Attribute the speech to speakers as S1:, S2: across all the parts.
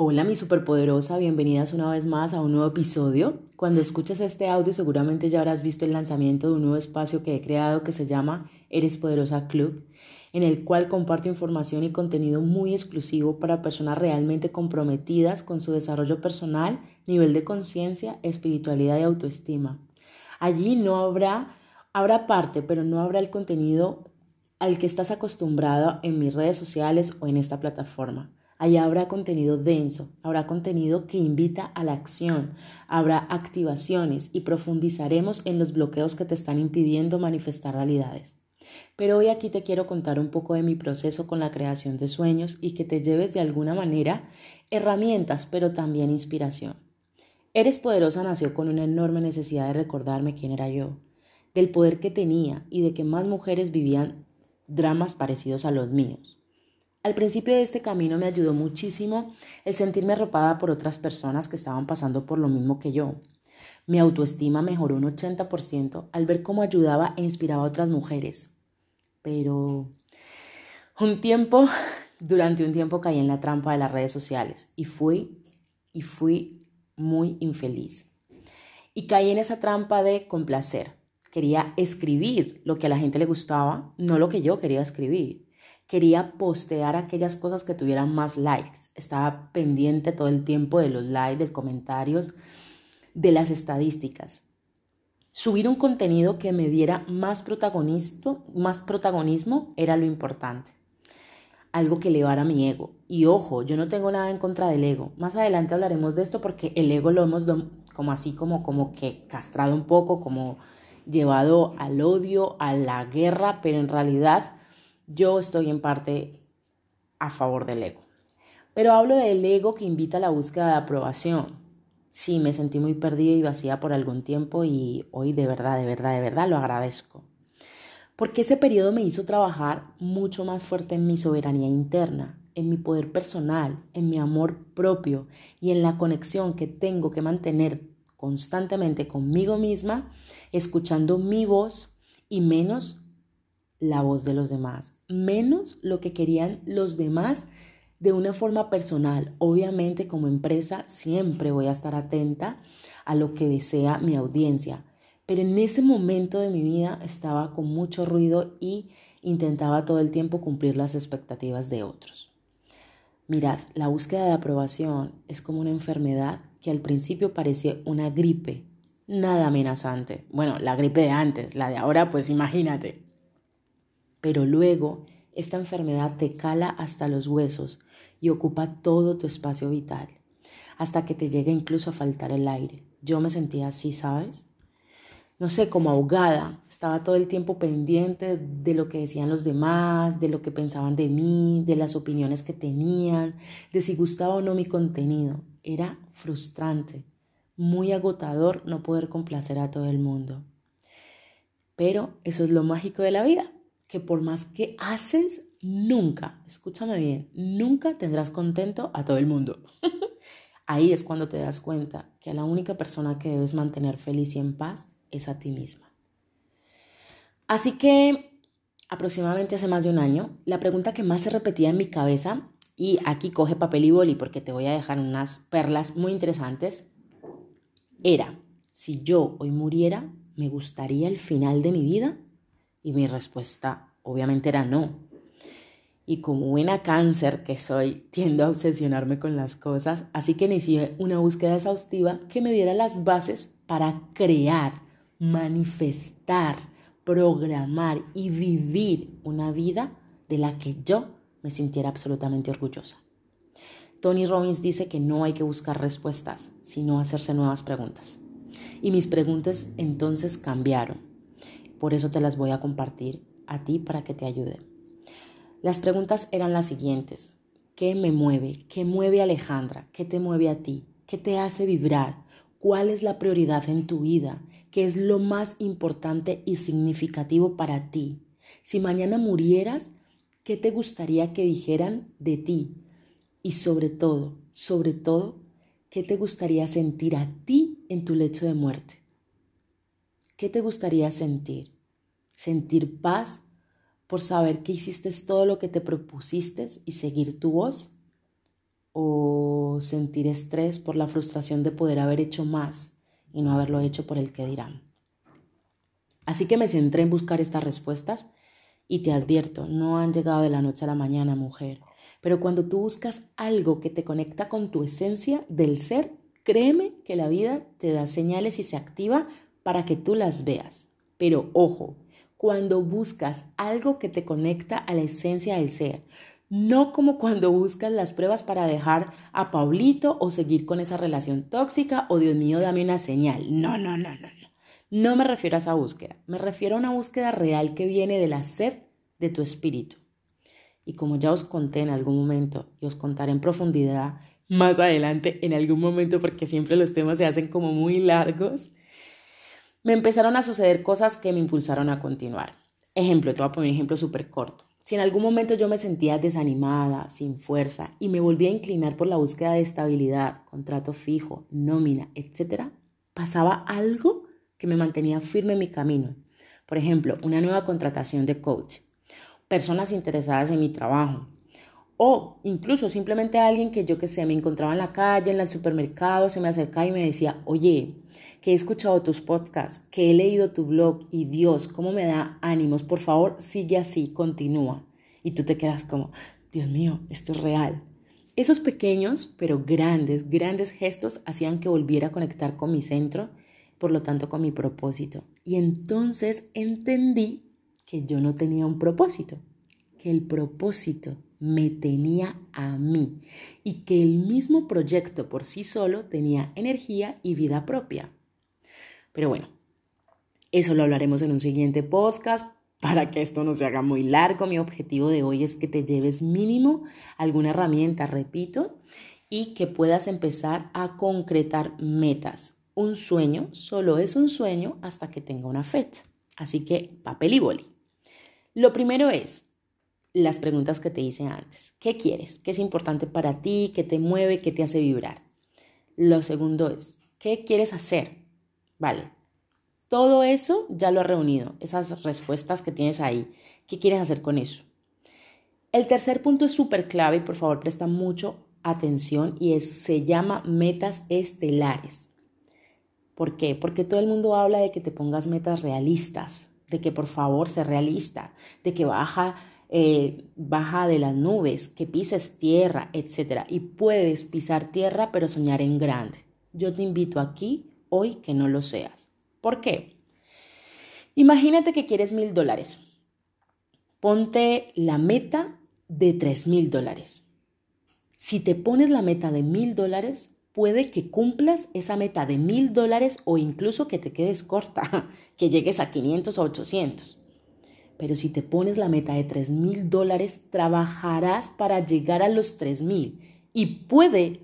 S1: Hola mi superpoderosa, bienvenidas una vez más a un nuevo episodio. Cuando escuches este audio seguramente ya habrás visto el lanzamiento de un nuevo espacio que he creado que se llama Eres Poderosa Club, en el cual comparto información y contenido muy exclusivo para personas realmente comprometidas con su desarrollo personal, nivel de conciencia, espiritualidad y autoestima. Allí no habrá, habrá parte, pero no habrá el contenido al que estás acostumbrado en mis redes sociales o en esta plataforma. Allá habrá contenido denso, habrá contenido que invita a la acción, habrá activaciones y profundizaremos en los bloqueos que te están impidiendo manifestar realidades. Pero hoy aquí te quiero contar un poco de mi proceso con la creación de sueños y que te lleves de alguna manera herramientas, pero también inspiración. Eres poderosa nació con una enorme necesidad de recordarme quién era yo, del poder que tenía y de que más mujeres vivían dramas parecidos a los míos. Al principio de este camino me ayudó muchísimo el sentirme arropada por otras personas que estaban pasando por lo mismo que yo. Mi autoestima mejoró un 80% al ver cómo ayudaba e inspiraba a otras mujeres. Pero un tiempo, durante un tiempo caí en la trampa de las redes sociales y fui y fui muy infeliz. Y caí en esa trampa de complacer. Quería escribir lo que a la gente le gustaba, no lo que yo quería escribir quería postear aquellas cosas que tuvieran más likes. Estaba pendiente todo el tiempo de los likes, de comentarios, de las estadísticas. Subir un contenido que me diera más, más protagonismo era lo importante. Algo que elevara mi ego. Y ojo, yo no tengo nada en contra del ego. Más adelante hablaremos de esto porque el ego lo hemos como así como, como que castrado un poco, como llevado al odio, a la guerra, pero en realidad yo estoy en parte a favor del ego. Pero hablo del ego que invita a la búsqueda de aprobación. Sí, me sentí muy perdida y vacía por algún tiempo y hoy de verdad, de verdad, de verdad lo agradezco. Porque ese periodo me hizo trabajar mucho más fuerte en mi soberanía interna, en mi poder personal, en mi amor propio y en la conexión que tengo que mantener constantemente conmigo misma, escuchando mi voz y menos la voz de los demás, menos lo que querían los demás de una forma personal. Obviamente como empresa siempre voy a estar atenta a lo que desea mi audiencia, pero en ese momento de mi vida estaba con mucho ruido y intentaba todo el tiempo cumplir las expectativas de otros. Mirad, la búsqueda de aprobación es como una enfermedad que al principio parecía una gripe, nada amenazante. Bueno, la gripe de antes, la de ahora, pues imagínate pero luego esta enfermedad te cala hasta los huesos y ocupa todo tu espacio vital, hasta que te llega incluso a faltar el aire. Yo me sentía así, ¿sabes? No sé, como ahogada, estaba todo el tiempo pendiente de lo que decían los demás, de lo que pensaban de mí, de las opiniones que tenían, de si gustaba o no mi contenido. Era frustrante, muy agotador no poder complacer a todo el mundo. Pero eso es lo mágico de la vida que por más que haces, nunca, escúchame bien, nunca tendrás contento a todo el mundo. Ahí es cuando te das cuenta que a la única persona que debes mantener feliz y en paz es a ti misma. Así que aproximadamente hace más de un año, la pregunta que más se repetía en mi cabeza, y aquí coge papel y boli porque te voy a dejar unas perlas muy interesantes, era, si yo hoy muriera, ¿me gustaría el final de mi vida? Y mi respuesta obviamente era no. Y como buena cáncer que soy, tiendo a obsesionarme con las cosas, así que inicié una búsqueda exhaustiva que me diera las bases para crear, manifestar, programar y vivir una vida de la que yo me sintiera absolutamente orgullosa. Tony Robbins dice que no hay que buscar respuestas, sino hacerse nuevas preguntas. Y mis preguntas entonces cambiaron. Por eso te las voy a compartir a ti para que te ayuden. Las preguntas eran las siguientes. ¿Qué me mueve? ¿Qué mueve Alejandra? ¿Qué te mueve a ti? ¿Qué te hace vibrar? ¿Cuál es la prioridad en tu vida? ¿Qué es lo más importante y significativo para ti? Si mañana murieras, ¿qué te gustaría que dijeran de ti? Y sobre todo, sobre todo, ¿qué te gustaría sentir a ti en tu lecho de muerte? ¿Qué te gustaría sentir? ¿Sentir paz por saber que hiciste todo lo que te propusiste y seguir tu voz? ¿O sentir estrés por la frustración de poder haber hecho más y no haberlo hecho por el que dirán. Así que me centré en buscar estas respuestas y te advierto, no han llegado de la noche a la mañana, mujer. Pero cuando tú buscas algo que te conecta con tu esencia del ser, créeme que la vida te da señales y se activa para que tú las veas. Pero ojo, cuando buscas algo que te conecta a la esencia del ser, no como cuando buscas las pruebas para dejar a Paulito o seguir con esa relación tóxica o Dios mío, dame una señal. No, no, no, no, no. No me refiero a esa búsqueda, me refiero a una búsqueda real que viene de la sed de tu espíritu. Y como ya os conté en algún momento y os contaré en profundidad más adelante en algún momento porque siempre los temas se hacen como muy largos, me empezaron a suceder cosas que me impulsaron a continuar. Ejemplo, te voy a poner un ejemplo súper corto. Si en algún momento yo me sentía desanimada, sin fuerza y me volví a inclinar por la búsqueda de estabilidad, contrato fijo, nómina, etc., pasaba algo que me mantenía firme en mi camino. Por ejemplo, una nueva contratación de coach, personas interesadas en mi trabajo, o incluso simplemente alguien que yo que sé, me encontraba en la calle, en el supermercado, se me acercaba y me decía, oye, que he escuchado tus podcasts, que he leído tu blog y Dios, cómo me da ánimos, por favor, sigue así, continúa. Y tú te quedas como, Dios mío, esto es real. Esos pequeños, pero grandes, grandes gestos hacían que volviera a conectar con mi centro, por lo tanto con mi propósito. Y entonces entendí que yo no tenía un propósito, que el propósito me tenía a mí y que el mismo proyecto por sí solo tenía energía y vida propia. Pero bueno, eso lo hablaremos en un siguiente podcast. Para que esto no se haga muy largo, mi objetivo de hoy es que te lleves mínimo alguna herramienta, repito, y que puedas empezar a concretar metas. Un sueño solo es un sueño hasta que tenga una fecha. Así que papel y boli. Lo primero es las preguntas que te hice antes. ¿Qué quieres? ¿Qué es importante para ti? ¿Qué te mueve? ¿Qué te hace vibrar? Lo segundo es, ¿qué quieres hacer? Vale. Todo eso ya lo he reunido, esas respuestas que tienes ahí. ¿Qué quieres hacer con eso? El tercer punto es súper clave y por favor presta mucho atención y es, se llama metas estelares. ¿Por qué? Porque todo el mundo habla de que te pongas metas realistas, de que por favor sea realista, de que baja, eh, baja de las nubes, que pises tierra, etc. Y puedes pisar tierra pero soñar en grande. Yo te invito aquí hoy que no lo seas. ¿Por qué? Imagínate que quieres mil dólares. Ponte la meta de tres mil dólares. Si te pones la meta de mil dólares, puede que cumplas esa meta de mil dólares o incluso que te quedes corta, que llegues a 500 o 800. Pero si te pones la meta de tres mil dólares, trabajarás para llegar a los tres mil y puede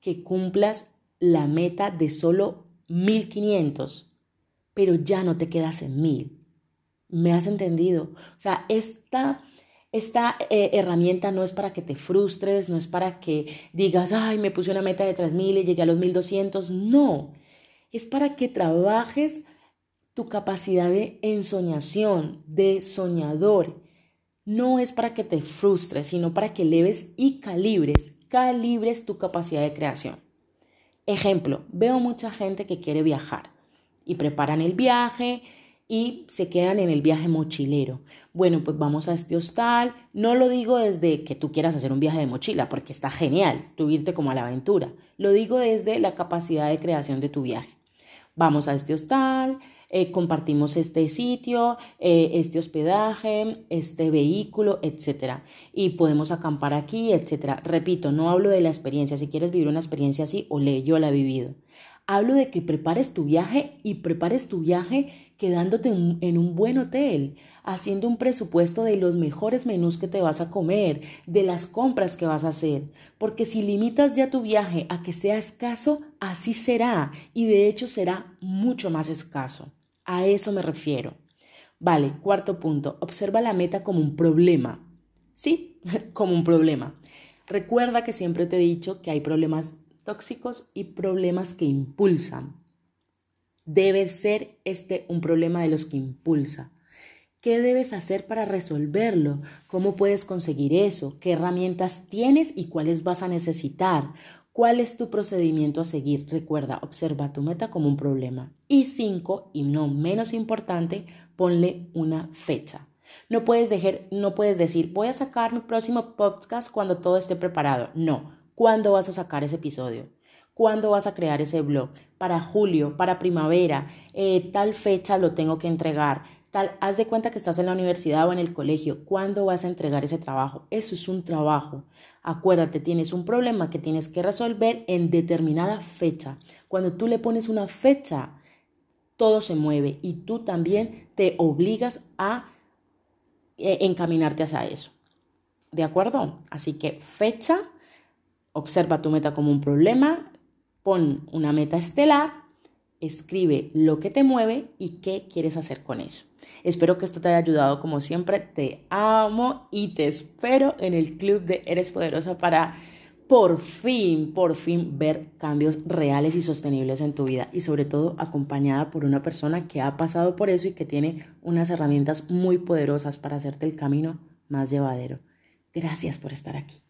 S1: que cumplas la meta de solo 1500, pero ya no te quedas en mil. ¿Me has entendido? O sea, esta esta eh, herramienta no es para que te frustres, no es para que digas, ay, me puse una meta de 3.000 y llegué a los 1.200. No, es para que trabajes tu capacidad de ensoñación, de soñador. No es para que te frustres, sino para que eleves y calibres, calibres tu capacidad de creación. Ejemplo, veo mucha gente que quiere viajar y preparan el viaje, y se quedan en el viaje mochilero. Bueno, pues vamos a este hostal. No lo digo desde que tú quieras hacer un viaje de mochila, porque está genial, tú irte como a la aventura. Lo digo desde la capacidad de creación de tu viaje. Vamos a este hostal, eh, compartimos este sitio, eh, este hospedaje, este vehículo, etc. Y podemos acampar aquí, etc. Repito, no hablo de la experiencia. Si quieres vivir una experiencia así, o yo la he vivido. Hablo de que prepares tu viaje y prepares tu viaje quedándote en un buen hotel, haciendo un presupuesto de los mejores menús que te vas a comer, de las compras que vas a hacer, porque si limitas ya tu viaje a que sea escaso, así será, y de hecho será mucho más escaso. A eso me refiero. Vale, cuarto punto, observa la meta como un problema. Sí, como un problema. Recuerda que siempre te he dicho que hay problemas tóxicos y problemas que impulsan. Debe ser este un problema de los que impulsa. ¿Qué debes hacer para resolverlo? ¿Cómo puedes conseguir eso? ¿Qué herramientas tienes y cuáles vas a necesitar? ¿Cuál es tu procedimiento a seguir? Recuerda, observa tu meta como un problema. Y cinco, y no menos importante, ponle una fecha. No puedes, dejar, no puedes decir, voy a sacar mi próximo podcast cuando todo esté preparado. No, ¿cuándo vas a sacar ese episodio? ¿Cuándo vas a crear ese blog? Para julio, para primavera, eh, tal fecha lo tengo que entregar. Haz de cuenta que estás en la universidad o en el colegio. ¿Cuándo vas a entregar ese trabajo? Eso es un trabajo. Acuérdate, tienes un problema que tienes que resolver en determinada fecha. Cuando tú le pones una fecha, todo se mueve y tú también te obligas a eh, encaminarte hacia eso. ¿De acuerdo? Así que fecha, observa tu meta como un problema, pon una meta estelar, escribe lo que te mueve y qué quieres hacer con eso. Espero que esto te haya ayudado como siempre. Te amo y te espero en el club de Eres Poderosa para por fin, por fin ver cambios reales y sostenibles en tu vida y sobre todo acompañada por una persona que ha pasado por eso y que tiene unas herramientas muy poderosas para hacerte el camino más llevadero. Gracias por estar aquí.